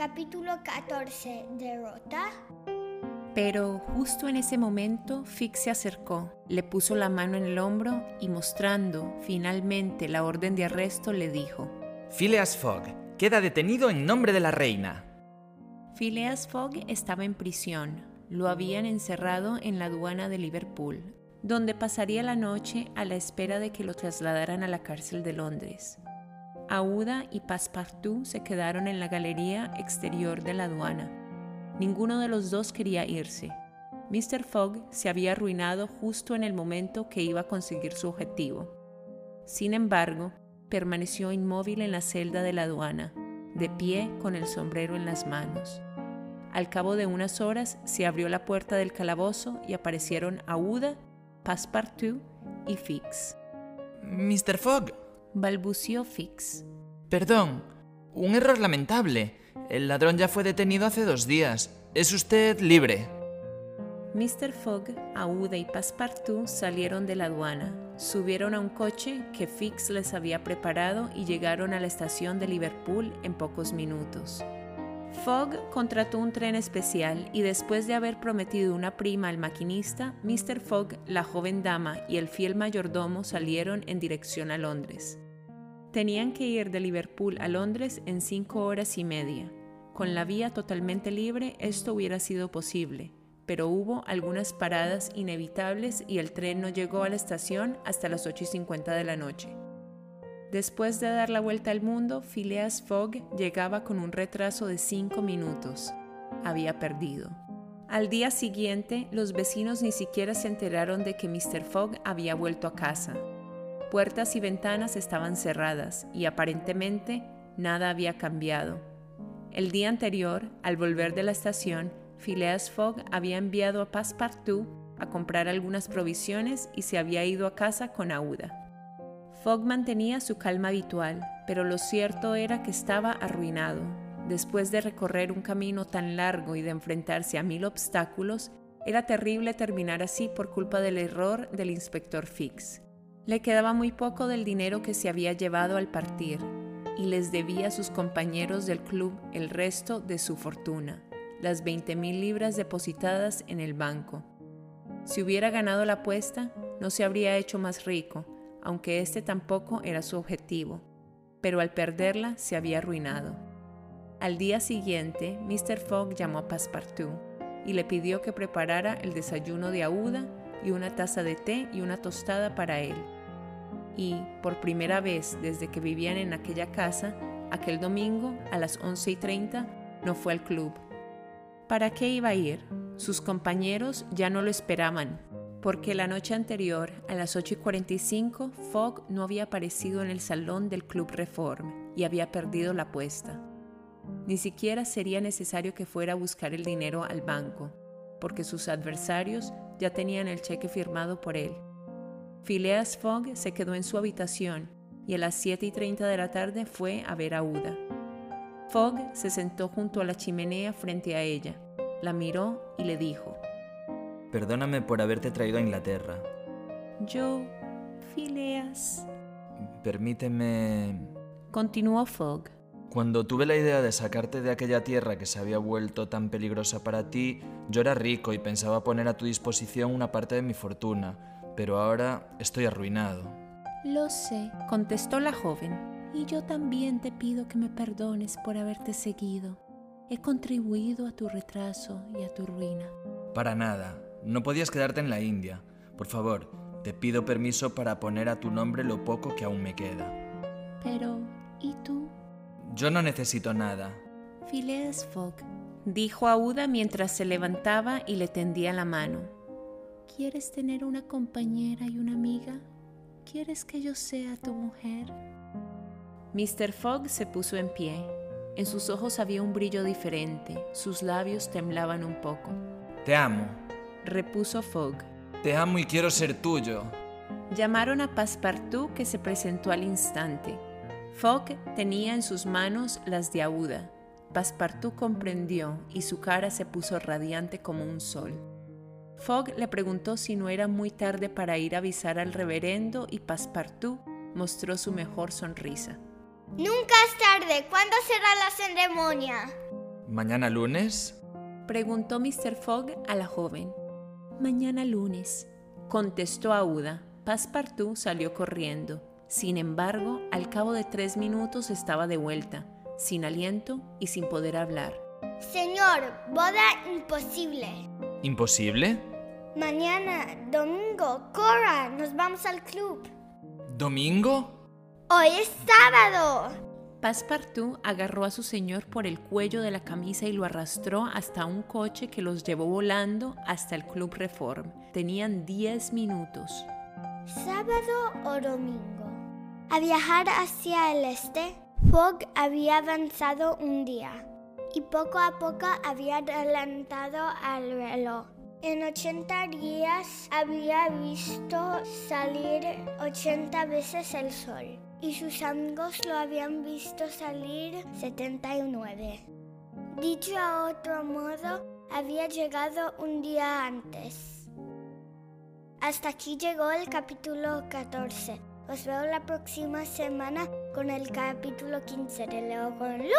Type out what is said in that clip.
Capítulo 14. Derrota. Pero justo en ese momento Fix se acercó, le puso la mano en el hombro y mostrando finalmente la orden de arresto le dijo, Phileas Fogg, queda detenido en nombre de la reina. Phileas Fogg estaba en prisión, lo habían encerrado en la aduana de Liverpool, donde pasaría la noche a la espera de que lo trasladaran a la cárcel de Londres. Aouda y Passepartout se quedaron en la galería exterior de la aduana. Ninguno de los dos quería irse. Mr. Fogg se había arruinado justo en el momento que iba a conseguir su objetivo. Sin embargo, permaneció inmóvil en la celda de la aduana, de pie con el sombrero en las manos. Al cabo de unas horas se abrió la puerta del calabozo y aparecieron Aouda, Passepartout y Fix. Mr. Fogg, balbució Fix. Perdón, un error lamentable. El ladrón ya fue detenido hace dos días. Es usted libre. Mr. Fogg, Aouda y Passepartout salieron de la aduana, subieron a un coche que Fix les había preparado y llegaron a la estación de Liverpool en pocos minutos. Fogg contrató un tren especial y después de haber prometido una prima al maquinista, Mr. Fogg, la joven dama y el fiel mayordomo salieron en dirección a Londres. Tenían que ir de Liverpool a Londres en cinco horas y media. Con la vía totalmente libre esto hubiera sido posible, pero hubo algunas paradas inevitables y el tren no llegó a la estación hasta las 8 y 50 de la noche. Después de dar la vuelta al mundo, Phileas Fogg llegaba con un retraso de cinco minutos. Había perdido. Al día siguiente, los vecinos ni siquiera se enteraron de que Mr. Fogg había vuelto a casa. Puertas y ventanas estaban cerradas y aparentemente nada había cambiado. El día anterior, al volver de la estación, Phileas Fogg había enviado a Passepartout a comprar algunas provisiones y se había ido a casa con Aouda. Fogg mantenía su calma habitual, pero lo cierto era que estaba arruinado. Después de recorrer un camino tan largo y de enfrentarse a mil obstáculos, era terrible terminar así por culpa del error del inspector Fix. Le quedaba muy poco del dinero que se había llevado al partir, y les debía a sus compañeros del club el resto de su fortuna, las 20 mil libras depositadas en el banco. Si hubiera ganado la apuesta, no se habría hecho más rico, aunque este tampoco era su objetivo, pero al perderla se había arruinado. Al día siguiente, Mr. Fogg llamó a Passepartout y le pidió que preparara el desayuno de Aouda y una taza de té y una tostada para él. Y, por primera vez desde que vivían en aquella casa, aquel domingo a las 11 y 30 no fue al club. ¿Para qué iba a ir? Sus compañeros ya no lo esperaban porque la noche anterior, a las 8 y 45, Fogg no había aparecido en el salón del Club Reform y había perdido la apuesta. Ni siquiera sería necesario que fuera a buscar el dinero al banco, porque sus adversarios ya tenían el cheque firmado por él. Phileas Fogg se quedó en su habitación y a las 7 y 30 de la tarde fue a ver a Uda. Fogg se sentó junto a la chimenea frente a ella, la miró y le dijo, Perdóname por haberte traído a Inglaterra. Yo, Phileas. Permíteme... Continuó Fogg. Cuando tuve la idea de sacarte de aquella tierra que se había vuelto tan peligrosa para ti, yo era rico y pensaba poner a tu disposición una parte de mi fortuna, pero ahora estoy arruinado. Lo sé, contestó la joven, y yo también te pido que me perdones por haberte seguido. He contribuido a tu retraso y a tu ruina. Para nada, no podías quedarte en la India. Por favor, te pido permiso para poner a tu nombre lo poco que aún me queda. Pero, ¿y tú? Yo no necesito nada. Phileas Fogg, dijo Aouda mientras se levantaba y le tendía la mano. ¿Quieres tener una compañera y una amiga? ¿Quieres que yo sea tu mujer? Mr. Fogg se puso en pie. En sus ojos había un brillo diferente, sus labios temblaban un poco. Te amo, repuso Fogg. Te amo y quiero ser tuyo. Llamaron a Passepartout que se presentó al instante. Fogg tenía en sus manos las de Aouda. Passepartout comprendió y su cara se puso radiante como un sol. Fogg le preguntó si no era muy tarde para ir a avisar al reverendo y Passepartout mostró su mejor sonrisa. Nunca es tarde. ¿Cuándo será la ceremonia? ¿Mañana lunes? Preguntó Mr. Fogg a la joven. Mañana lunes, contestó Aúda. Passepartout salió corriendo. Sin embargo, al cabo de tres minutos estaba de vuelta, sin aliento y sin poder hablar. Señor, boda imposible. ¿Imposible? Mañana, domingo, Cora, nos vamos al club. ¿Domingo? Hoy es sábado. Passepartout agarró a su señor por el cuello de la camisa y lo arrastró hasta un coche que los llevó volando hasta el Club Reform. Tenían diez minutos. ¿Sábado o domingo? A viajar hacia el este, Fogg había avanzado un día y poco a poco había adelantado al reloj. En 80 días había visto salir 80 veces el sol y sus amigos lo habían visto salir 79. Dicho a otro modo, había llegado un día antes. Hasta aquí llegó el capítulo 14. Os veo la próxima semana con el capítulo 15 de Leo con.